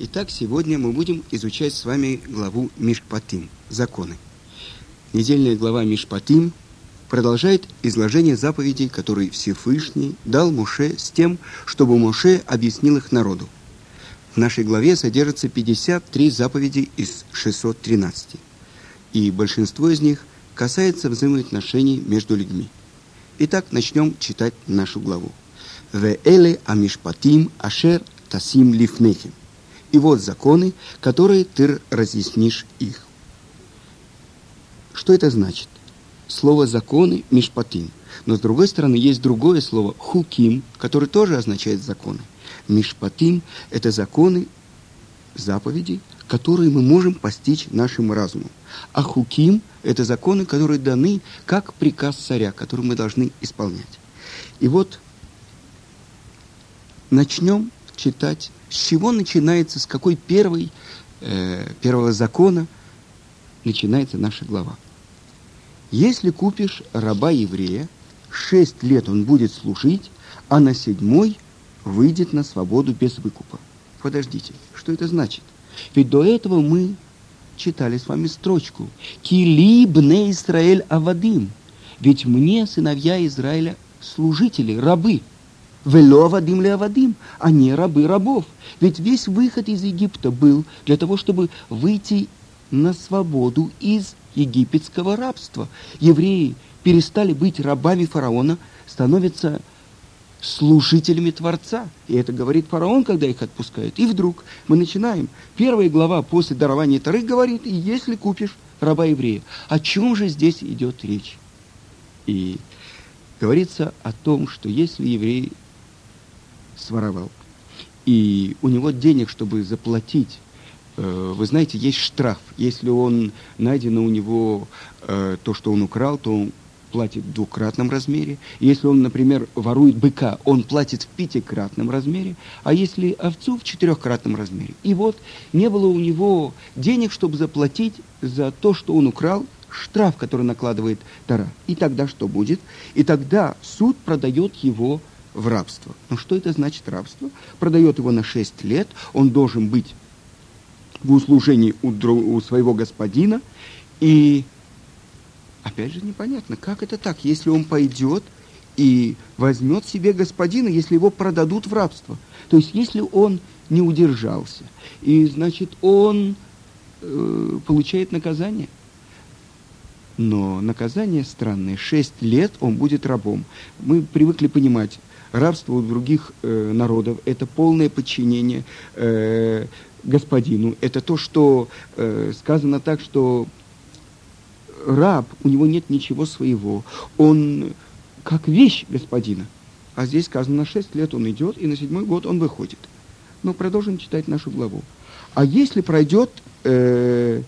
Итак, сегодня мы будем изучать с вами главу Мишпатим, законы. Недельная глава Мишпатим продолжает изложение заповедей, которые Всевышний дал Муше с тем, чтобы Муше объяснил их народу. В нашей главе содержится 53 заповеди из 613, и большинство из них касается взаимоотношений между людьми. Итак, начнем читать нашу главу. «Веэле амишпатим ашер тасим лифнехим». И вот законы, которые ты разъяснишь их. Что это значит? Слово «законы» – мишпатим. Но с другой стороны, есть другое слово «хуким», которое тоже означает «законы». Мишпатим – это законы, заповеди, которые мы можем постичь нашим разумом. А хуким – это законы, которые даны как приказ царя, который мы должны исполнять. И вот начнем читать с чего начинается, с какой первой, э, первого закона начинается наша глава. Если купишь раба еврея, шесть лет он будет служить, а на седьмой выйдет на свободу без выкупа. Подождите, что это значит? Ведь до этого мы читали с вами строчку «Кили бне Израиль авадим». Ведь мне, сыновья Израиля, служители, рабы – Вело авадим, а не рабы рабов. Ведь весь выход из Египта был для того, чтобы выйти на свободу из египетского рабства. Евреи перестали быть рабами фараона, становятся служителями Творца. И это говорит фараон, когда их отпускают. И вдруг мы начинаем. Первая глава после дарования Тары говорит, если купишь раба еврея. О чем же здесь идет речь? И говорится о том, что если еврей своровал. И у него денег, чтобы заплатить, э, вы знаете, есть штраф. Если он найдено у него э, то, что он украл, то он платит в двукратном размере. Если он, например, ворует быка, он платит в пятикратном размере, а если овцу в четырехкратном размере. И вот не было у него денег, чтобы заплатить за то, что он украл, штраф, который накладывает Тара. И тогда что будет? И тогда суд продает его в рабство. Но что это значит рабство? Продает его на 6 лет, он должен быть в услужении у, у своего господина. И опять же непонятно, как это так, если он пойдет и возьмет себе господина, если его продадут в рабство. То есть если он не удержался, и значит он э, получает наказание. Но наказание странное. Шесть лет он будет рабом. Мы привыкли понимать, рабство у других э, народов – это полное подчинение э, господину. Это то, что э, сказано так, что раб, у него нет ничего своего. Он как вещь господина. А здесь сказано, на шесть лет он идет, и на седьмой год он выходит. Но продолжим читать нашу главу. А если пройдет э,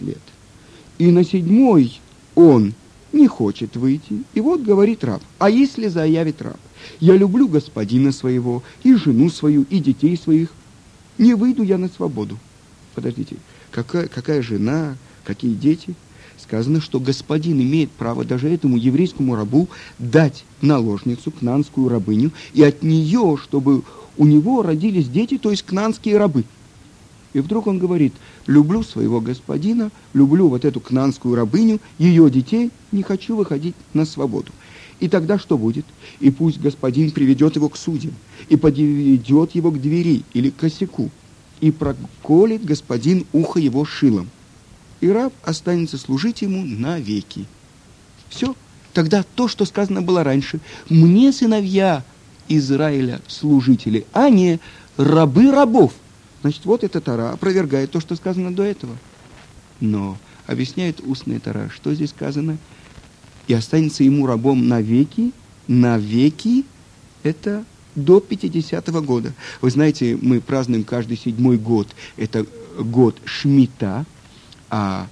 лет, и на седьмой он не хочет выйти. И вот говорит раб, а если заявит раб, я люблю господина своего, и жену свою, и детей своих, не выйду я на свободу. Подождите, какая, какая жена, какие дети? Сказано, что господин имеет право даже этому еврейскому рабу дать наложницу, кнанскую рабыню, и от нее, чтобы у него родились дети, то есть кнанские рабы – и вдруг он говорит, люблю своего господина, люблю вот эту кнанскую рабыню, ее детей, не хочу выходить на свободу. И тогда что будет? И пусть господин приведет его к судьям, и подведет его к двери или к косяку, и проколет господин ухо его шилом. И раб останется служить ему навеки. Все. Тогда то, что сказано было раньше, мне сыновья Израиля служители, а не рабы рабов – Значит, вот эта Тара опровергает то, что сказано до этого. Но объясняет устная Тара, что здесь сказано? И останется ему рабом навеки, навеки, это до 50-го года. Вы знаете, мы празднуем каждый седьмой год, это год Шмита, а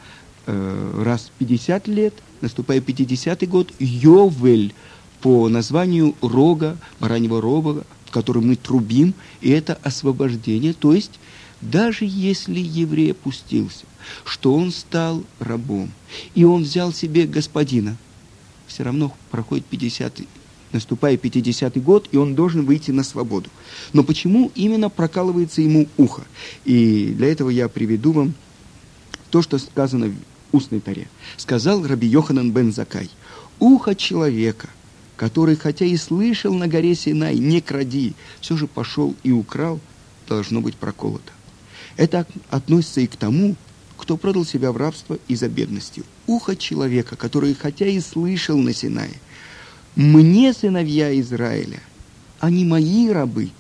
э, раз в 50 лет, наступая 50-й год, Йовель, по названию рога, бараньего рога, в котором мы трубим, и это освобождение, то есть даже если еврей опустился, что он стал рабом, и он взял себе господина, все равно проходит 50 наступает 50-й год, и он должен выйти на свободу. Но почему именно прокалывается ему ухо? И для этого я приведу вам то, что сказано в устной таре. Сказал Раби Йоханан бен Закай, ухо человека, который, хотя и слышал на горе Синай, не кради, все же пошел и украл, должно быть проколото. Это относится и к тому, кто продал себя в рабство из-за бедности. Ухо человека, который, хотя и слышал на Синае, «Мне, сыновья Израиля, они мои рабы»,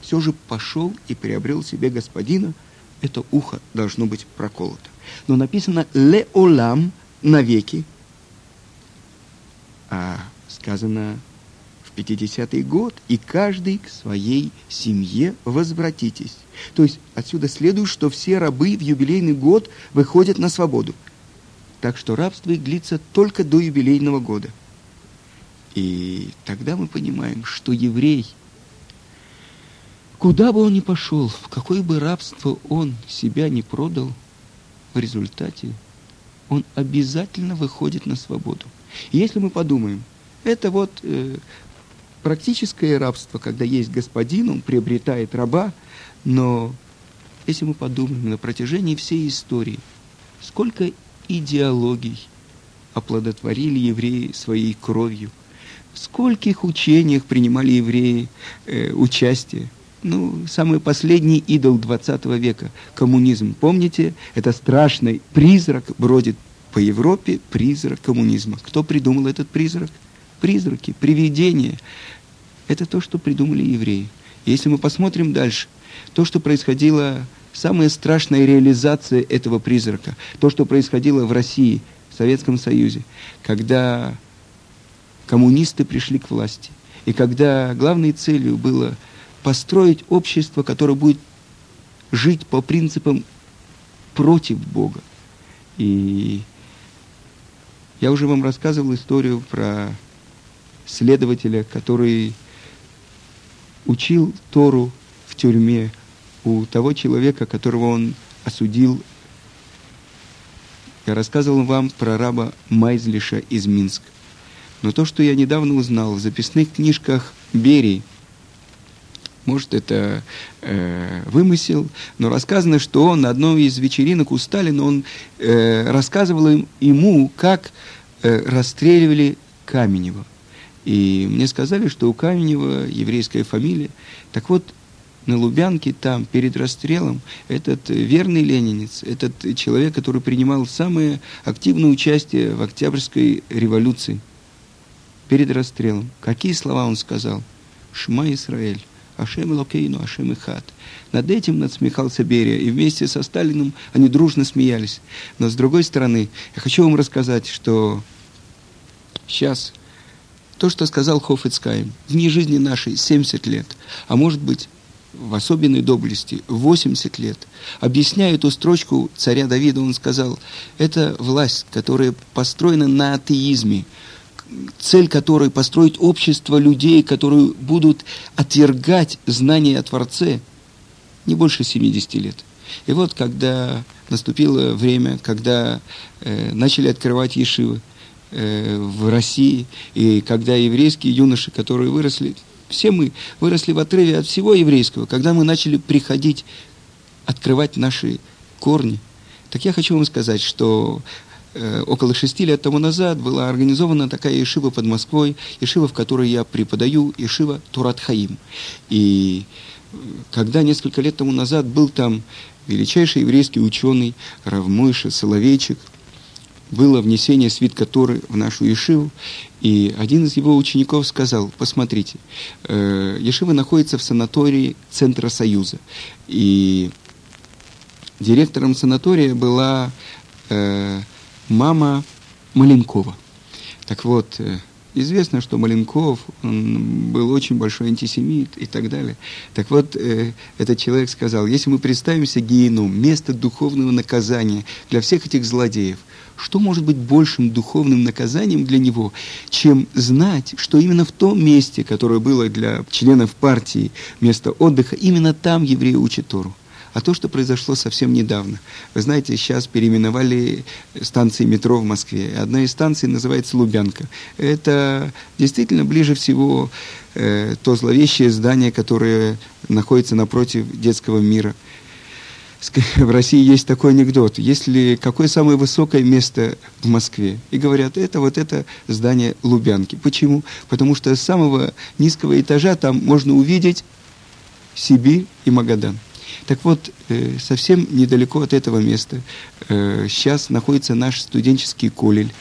все же пошел и приобрел себе господина, это ухо должно быть проколото. Но написано «леолам» навеки, а сказано 50-й год, и каждый к своей семье возвратитесь. То есть отсюда следует, что все рабы в юбилейный год выходят на свободу. Так что рабство их длится только до юбилейного года. И тогда мы понимаем, что еврей, куда бы он ни пошел, в какое бы рабство он себя не продал, в результате он обязательно выходит на свободу. И если мы подумаем, это вот э, практическое рабство, когда есть господин, он приобретает раба, но если мы подумаем на протяжении всей истории, сколько идеологий оплодотворили евреи своей кровью, в скольких учениях принимали евреи э, участие. Ну, самый последний идол 20 века – коммунизм. Помните, это страшный призрак бродит по Европе, призрак коммунизма. Кто придумал этот призрак – призраки, привидения. Это то, что придумали евреи. если мы посмотрим дальше, то, что происходило, самая страшная реализация этого призрака, то, что происходило в России, в Советском Союзе, когда коммунисты пришли к власти, и когда главной целью было построить общество, которое будет жить по принципам против Бога. И я уже вам рассказывал историю про следователя, который учил Тору в тюрьме у того человека, которого он осудил. Я рассказывал вам про раба Майзлиша из Минска. Но то, что я недавно узнал в записных книжках Берии, может, это э, вымысел, но рассказано, что он на одной из вечеринок у Сталина, он э, рассказывал им, ему, как э, расстреливали Каменева. И мне сказали, что у Каменева еврейская фамилия. Так вот, на Лубянке, там, перед расстрелом, этот верный ленинец, этот человек, который принимал самое активное участие в Октябрьской революции, перед расстрелом, какие слова он сказал? «Шма Исраэль, Ашем Локейну, Ашем Ихат». Над этим надсмехался Берия, и вместе со Сталиным они дружно смеялись. Но с другой стороны, я хочу вам рассказать, что сейчас то, что сказал Хофицкайм, дни жизни нашей 70 лет, а может быть, в особенной доблести 80 лет. Объясняя эту строчку царя Давида, он сказал, это власть, которая построена на атеизме, цель которой построить общество людей, которые будут отвергать знания о Творце, не больше 70 лет. И вот, когда наступило время, когда э, начали открывать ешивы, в России, и когда еврейские юноши, которые выросли, все мы выросли в отрыве от всего еврейского, когда мы начали приходить, открывать наши корни, так я хочу вам сказать, что э, около шести лет тому назад была организована такая ешива под Москвой, ешива, в которой я преподаю, ешива Турат Хаим. И э, когда несколько лет тому назад был там величайший еврейский ученый Равмойша Соловейчик – было внесение свитка Торы в нашу Ешиву, и один из его учеников сказал, посмотрите, э, Ешива находится в санатории Центра Союза, и директором санатория была э, мама Маленкова. Так вот, э, Известно, что Маленков был очень большой антисемит и так далее. Так вот, э, этот человек сказал, если мы представим себе гену, место духовного наказания для всех этих злодеев, что может быть большим духовным наказанием для него, чем знать, что именно в том месте, которое было для членов партии место отдыха, именно там евреи учат Тору. А то, что произошло совсем недавно. Вы знаете, сейчас переименовали станции метро в Москве. Одна из станций называется Лубянка. Это действительно ближе всего э, то зловещее здание, которое находится напротив детского мира – в России есть такой анекдот. Если какое самое высокое место в Москве? И говорят, это вот это здание Лубянки. Почему? Потому что с самого низкого этажа там можно увидеть Сибирь и Магадан. Так вот, э, совсем недалеко от этого места э, сейчас находится наш студенческий колель.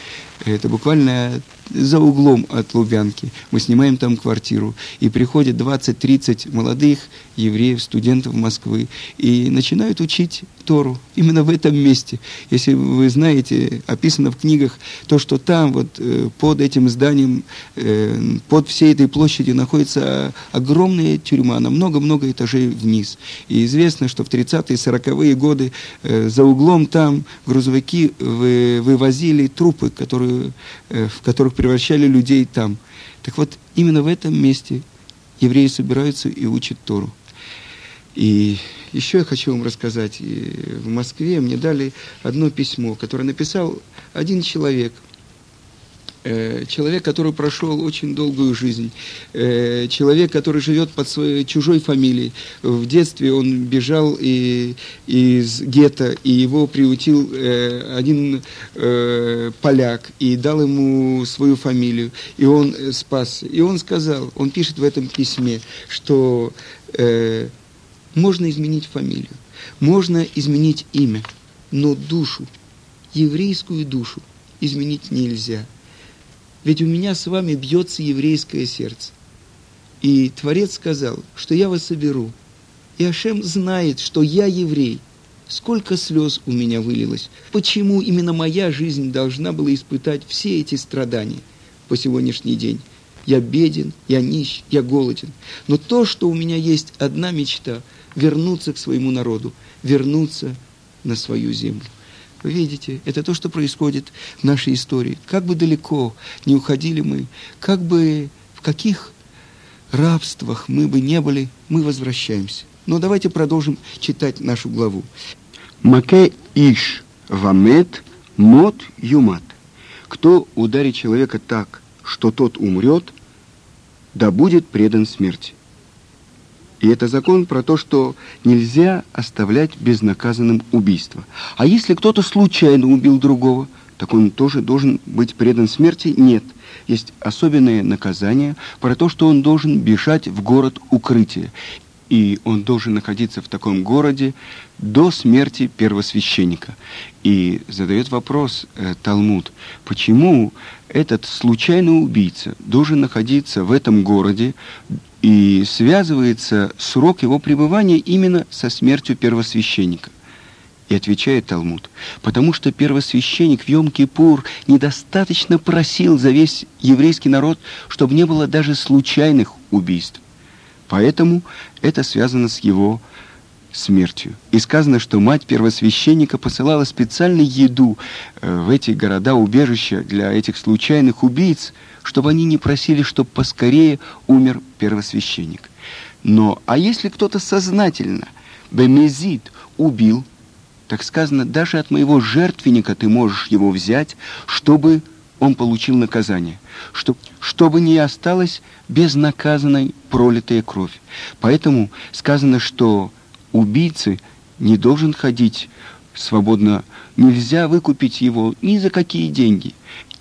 Это буквально за углом от Лубянки. Мы снимаем там квартиру. И приходят 20-30 молодых евреев, студентов Москвы, и начинают учить Тору именно в этом месте. Если вы знаете, описано в книгах, то, что там, вот э, под этим зданием, э, под всей этой площадью находится огромная тюрьма на много-много этажей вниз. И известно, что в 30-е, 40-е годы э, за углом там грузовики вывозили трупы, которые, в которых превращали людей там. Так вот, именно в этом месте евреи собираются и учат Тору. И еще я хочу вам рассказать. В Москве мне дали одно письмо, которое написал один человек – человек, который прошел очень долгую жизнь, э, человек, который живет под своей чужой фамилией. В детстве он бежал и, из гетто, и его приутил э, один поляк, и дал ему свою фамилию, и он спасся. И он сказал, он пишет в этом письме, что можно изменить фамилию, можно изменить имя, но душу, еврейскую душу изменить нельзя – ведь у меня с вами бьется еврейское сердце. И Творец сказал, что я вас соберу. И Ашем знает, что я еврей. Сколько слез у меня вылилось. Почему именно моя жизнь должна была испытать все эти страдания по сегодняшний день? Я беден, я нищ, я голоден. Но то, что у меня есть одна мечта – вернуться к своему народу, вернуться на свою землю. Вы видите, это то, что происходит в нашей истории. Как бы далеко не уходили мы, как бы в каких рабствах мы бы не были, мы возвращаемся. Но давайте продолжим читать нашу главу. Маке иш вамет мот юмат. Кто ударит человека так, что тот умрет, да будет предан смерти. И это закон про то, что нельзя оставлять безнаказанным убийство. А если кто-то случайно убил другого, так он тоже должен быть предан смерти? Нет. Есть особенное наказание про то, что он должен бежать в город укрытия. И он должен находиться в таком городе до смерти первосвященника. И задает вопрос э, Талмуд, почему этот случайный убийца должен находиться в этом городе и связывается срок его пребывания именно со смертью первосвященника. И отвечает Талмуд, потому что первосвященник в Йом-Кипур недостаточно просил за весь еврейский народ, чтобы не было даже случайных убийств. Поэтому это связано с его смертью. И сказано, что мать первосвященника посылала специально еду э, в эти города-убежища для этих случайных убийц – чтобы они не просили, чтобы поскорее умер первосвященник. Но, а если кто-то сознательно, бемезит, убил, так сказано, даже от моего жертвенника ты можешь его взять, чтобы он получил наказание, чтобы, чтобы не осталась безнаказанной пролитая кровь. Поэтому сказано, что убийцы не должен ходить свободно, нельзя выкупить его ни за какие деньги.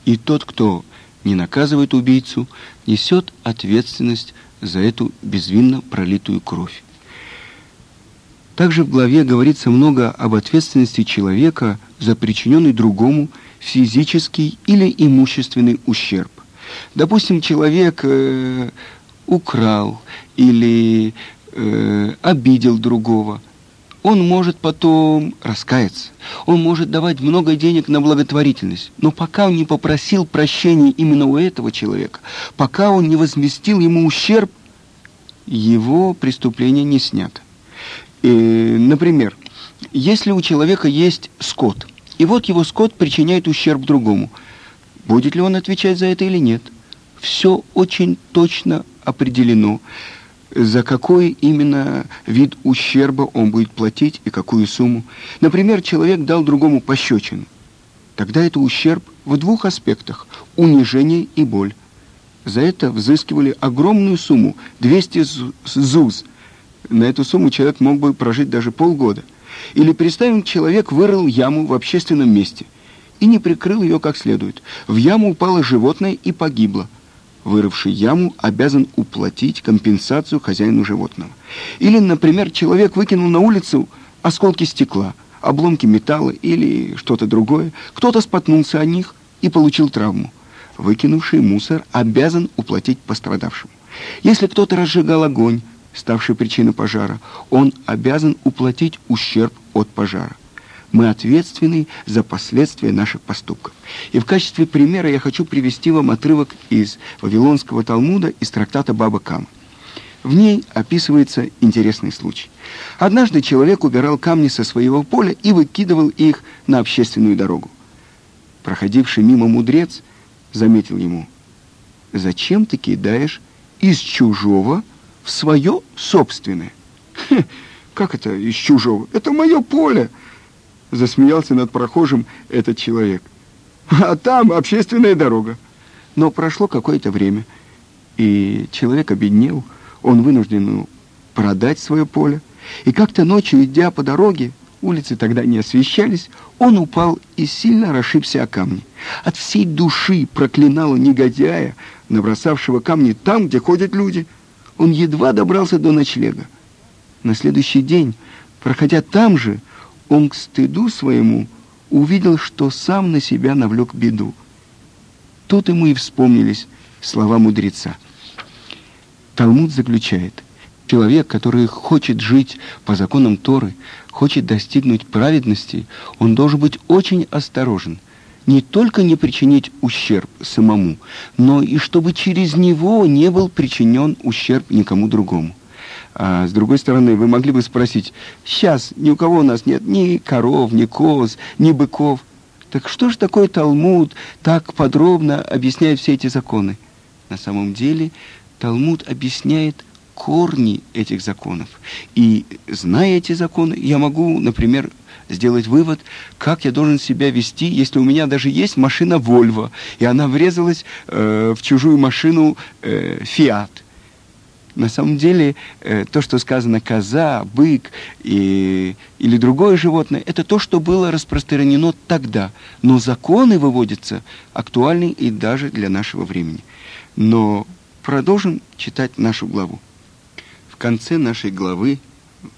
И тот, кто не наказывает убийцу, несет ответственность за эту безвинно пролитую кровь. Также в главе говорится много об ответственности человека за причиненный другому физический или имущественный ущерб. Допустим, человек э, украл или э, обидел другого, он может потом раскаяться, он может давать много денег на благотворительность, но пока он не попросил прощения именно у этого человека, пока он не возместил ему ущерб, его преступление не снято. И, например, если у человека есть скот, и вот его скот причиняет ущерб другому, будет ли он отвечать за это или нет? Все очень точно определено. За какой именно вид ущерба он будет платить и какую сумму. Например, человек дал другому пощечину. Тогда это ущерб в двух аспектах – унижение и боль. За это взыскивали огромную сумму – 200 зуз. На эту сумму человек мог бы прожить даже полгода. Или представим, человек вырыл яму в общественном месте и не прикрыл ее как следует. В яму упало животное и погибло – вырывший яму, обязан уплатить компенсацию хозяину животного. Или, например, человек выкинул на улицу осколки стекла, обломки металла или что-то другое. Кто-то споткнулся о них и получил травму. Выкинувший мусор обязан уплатить пострадавшему. Если кто-то разжигал огонь, ставший причиной пожара, он обязан уплатить ущерб от пожара. Мы ответственны за последствия наших поступков. И в качестве примера я хочу привести вам отрывок из Вавилонского Талмуда из трактата Баба Кама. В ней описывается интересный случай. Однажды человек убирал камни со своего поля и выкидывал их на общественную дорогу. Проходивший мимо мудрец заметил ему, «Зачем ты кидаешь из чужого в свое собственное?» «Как это из чужого? Это мое поле!» Засмеялся над прохожим этот человек. А там общественная дорога. Но прошло какое-то время, и человек обеднел, он вынужден ну, продать свое поле. И как-то ночью, идя по дороге, улицы тогда не освещались, он упал и сильно расшибся о камни. От всей души проклинала негодяя, набросавшего камни там, где ходят люди. Он едва добрался до ночлега. На следующий день, проходя там же, он к стыду своему увидел, что сам на себя навлек беду. Тут ему и вспомнились слова мудреца. Талмуд заключает, человек, который хочет жить по законам Торы, хочет достигнуть праведности, он должен быть очень осторожен. Не только не причинить ущерб самому, но и чтобы через него не был причинен ущерб никому другому. А с другой стороны, вы могли бы спросить, сейчас ни у кого у нас нет ни коров, ни коз, ни быков. Так что же такое Талмуд так подробно объясняет все эти законы? На самом деле Талмуд объясняет корни этих законов. И зная эти законы, я могу, например, сделать вывод, как я должен себя вести, если у меня даже есть машина Volvo, и она врезалась э, в чужую машину э, Fiat. На самом деле, э, то, что сказано коза, бык и, или другое животное, это то, что было распространено тогда. Но законы выводятся актуальны и даже для нашего времени. Но продолжим читать нашу главу. В конце нашей главы,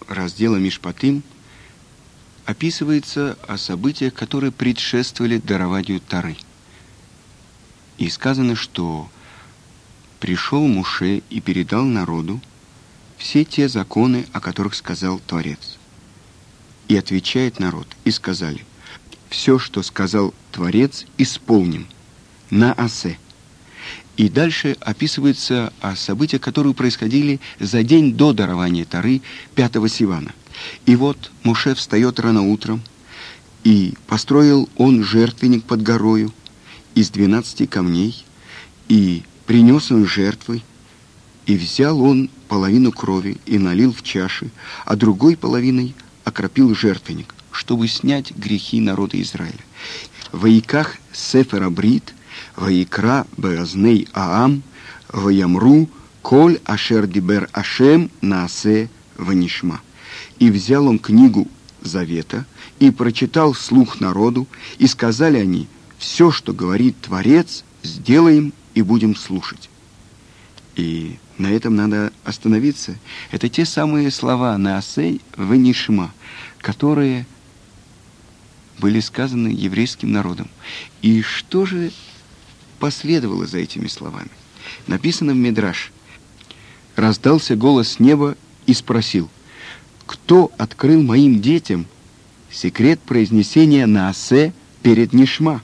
раздела Мишпатым, описывается о событиях, которые предшествовали дарованию Тары. И сказано, что пришел Муше и передал народу все те законы, о которых сказал Творец. И отвечает народ, и сказали, все, что сказал Творец, исполним на осе. И дальше описывается о событиях, которые происходили за день до дарования Тары пятого Сивана. И вот Муше встает рано утром, и построил он жертвенник под горою из двенадцати камней, и Принес он жертвы, и взял он половину крови и налил в чаши, а другой половиной окропил жертвенник, чтобы снять грехи народа Израиля. Ваиках Сефер Абрит, Ваикра Беазней Аам, Ваямру, Коль Ашер Дибер Ашем Наасе Ванишма. И взял он книгу Завета и прочитал слух народу, и сказали они, все, что говорит Творец, сделаем и будем слушать. И на этом надо остановиться. Это те самые слова «Наасей венишма», которые были сказаны еврейским народом. И что же последовало за этими словами? Написано в Мидраш. Раздался голос неба и спросил, кто открыл моим детям секрет произнесения «Наасе» перед Нишма?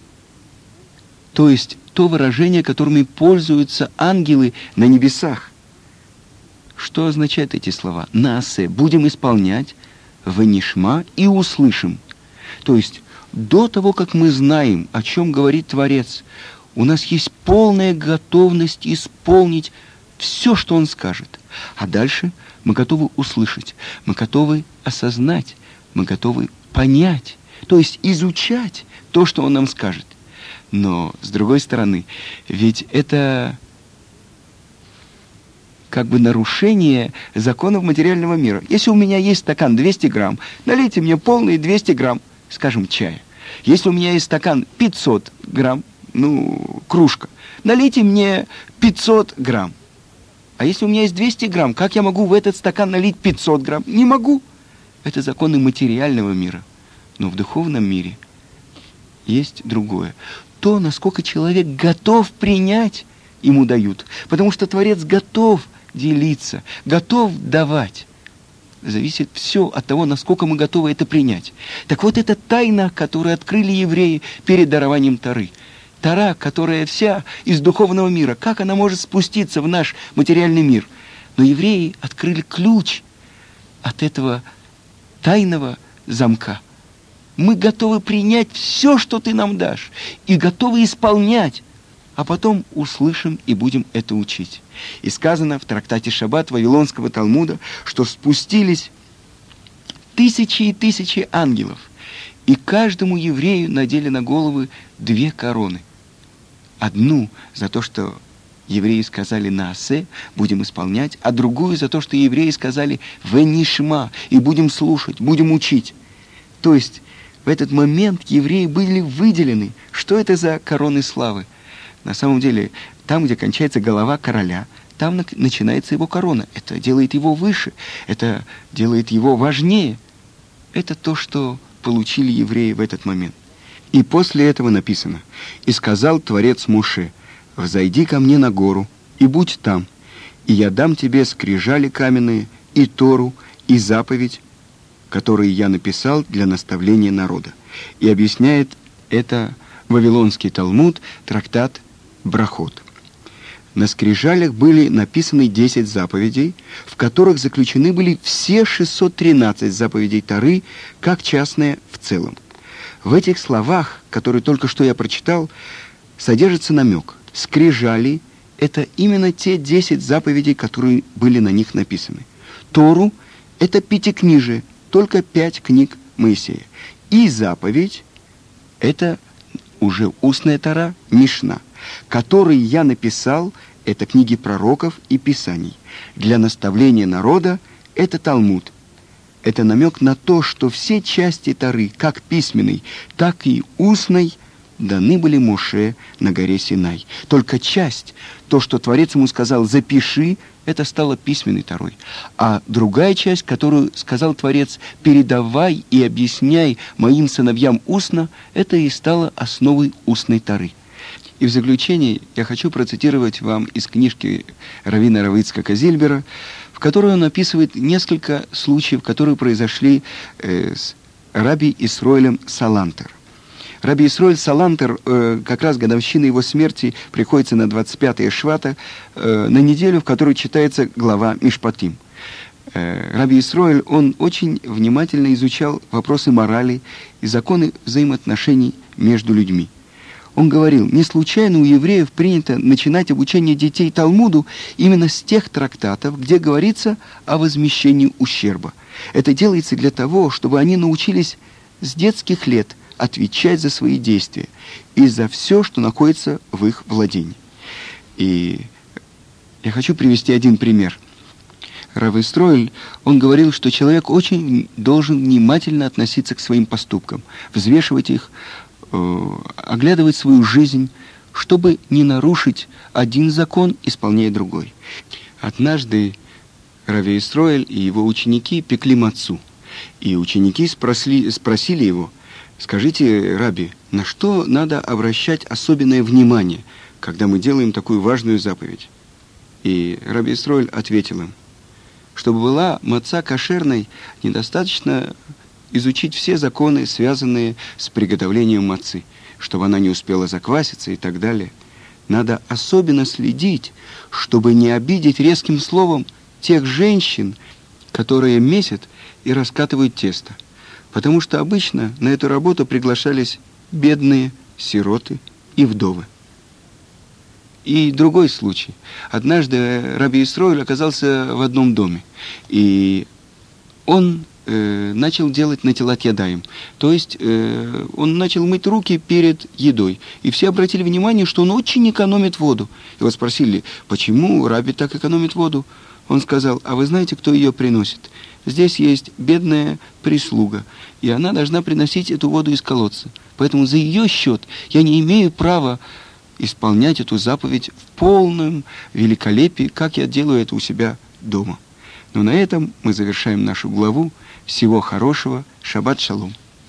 То есть то выражение, которыми пользуются ангелы на небесах. Что означают эти слова? Насе. Будем исполнять ванишма и услышим. То есть до того, как мы знаем, о чем говорит Творец, у нас есть полная готовность исполнить все, что он скажет. А дальше мы готовы услышать, мы готовы осознать, мы готовы понять, то есть изучать то, что он нам скажет. Но, с другой стороны, ведь это как бы нарушение законов материального мира. Если у меня есть стакан 200 грамм, налейте мне полные 200 грамм, скажем, чая. Если у меня есть стакан 500 грамм, ну, кружка, налейте мне 500 грамм. А если у меня есть 200 грамм, как я могу в этот стакан налить 500 грамм? Не могу. Это законы материального мира. Но в духовном мире есть другое. То, насколько человек готов принять, ему дают. Потому что Творец готов делиться, готов давать. Зависит все от того, насколько мы готовы это принять. Так вот, это тайна, которую открыли евреи перед дарованием Тары. Тара, которая вся из духовного мира, как она может спуститься в наш материальный мир? Но евреи открыли ключ от этого тайного замка. Мы готовы принять все, что ты нам дашь, и готовы исполнять а потом услышим и будем это учить. И сказано в трактате Шаббат Вавилонского Талмуда, что спустились тысячи и тысячи ангелов, и каждому еврею надели на головы две короны. Одну за то, что евреи сказали на «Асе», будем исполнять, а другую за то, что евреи сказали «Венишма», и будем слушать, будем учить. То есть в этот момент евреи были выделены. Что это за короны славы? На самом деле, там, где кончается голова короля, там начинается его корона. Это делает его выше, это делает его важнее. Это то, что получили евреи в этот момент. И после этого написано, «И сказал Творец Муше, взойди ко мне на гору, и будь там, и я дам тебе скрижали каменные, и Тору, и заповедь, которые я написал для наставления народа». И объясняет это Вавилонский Талмуд, трактат брахот. На скрижалях были написаны 10 заповедей, в которых заключены были все 613 заповедей Тары, как частные в целом. В этих словах, которые только что я прочитал, содержится намек. Скрижали – это именно те 10 заповедей, которые были на них написаны. Тору – это пятикнижие, только пять книг Моисея. И заповедь – это уже устная Тара, Мишна – которые я написал, это книги пророков и писаний. Для наставления народа это Талмуд. Это намек на то, что все части Тары, как письменной, так и устной, даны были Моше на горе Синай. Только часть, то, что Творец ему сказал «запиши», это стало письменной Тарой. А другая часть, которую сказал Творец «передавай и объясняй моим сыновьям устно», это и стало основой устной Тары. И в заключение я хочу процитировать вам из книжки Равина Равицка Казильбера, в которой он описывает несколько случаев, которые произошли э, с Раби Исроилем Салантер. Раби Исроиль Салантер, э, как раз годовщина его смерти приходится на 25-е Швата, э, на неделю, в которой читается глава Мишпатим. Э, Раби Исроиль, он очень внимательно изучал вопросы морали и законы взаимоотношений между людьми. Он говорил, не случайно у евреев принято начинать обучение детей Талмуду именно с тех трактатов, где говорится о возмещении ущерба. Это делается для того, чтобы они научились с детских лет отвечать за свои действия и за все, что находится в их владении. И я хочу привести один пример. Равы Стройль, он говорил, что человек очень должен внимательно относиться к своим поступкам, взвешивать их, Э, оглядывать свою жизнь, чтобы не нарушить один закон, исполняя другой. Однажды Рави Исроэль и его ученики пекли мацу. И ученики спросили, спросили его, скажите, Раби, на что надо обращать особенное внимание, когда мы делаем такую важную заповедь? И Раби Исроэль ответил им, чтобы была маца кошерной, недостаточно изучить все законы, связанные с приготовлением мацы, чтобы она не успела закваситься и так далее. Надо особенно следить, чтобы не обидеть резким словом тех женщин, которые месят и раскатывают тесто. Потому что обычно на эту работу приглашались бедные, сироты и вдовы. и другой случай. Однажды Раби Исроиль оказался в одном доме, и он э, начал делать натилат ядаем. То есть э, он начал мыть руки перед едой. И все обратили внимание, что он очень экономит воду. Его спросили, почему Раби так экономит воду? Он сказал, а вы знаете, кто ее приносит? Здесь есть бедная прислуга, и она должна приносить эту воду из колодца. Поэтому за ее счет я не имею права исполнять эту заповедь в полном великолепии, как я делаю это у себя дома. Но на этом мы завершаем нашу главу. Всего хорошего. Шаббат шалом.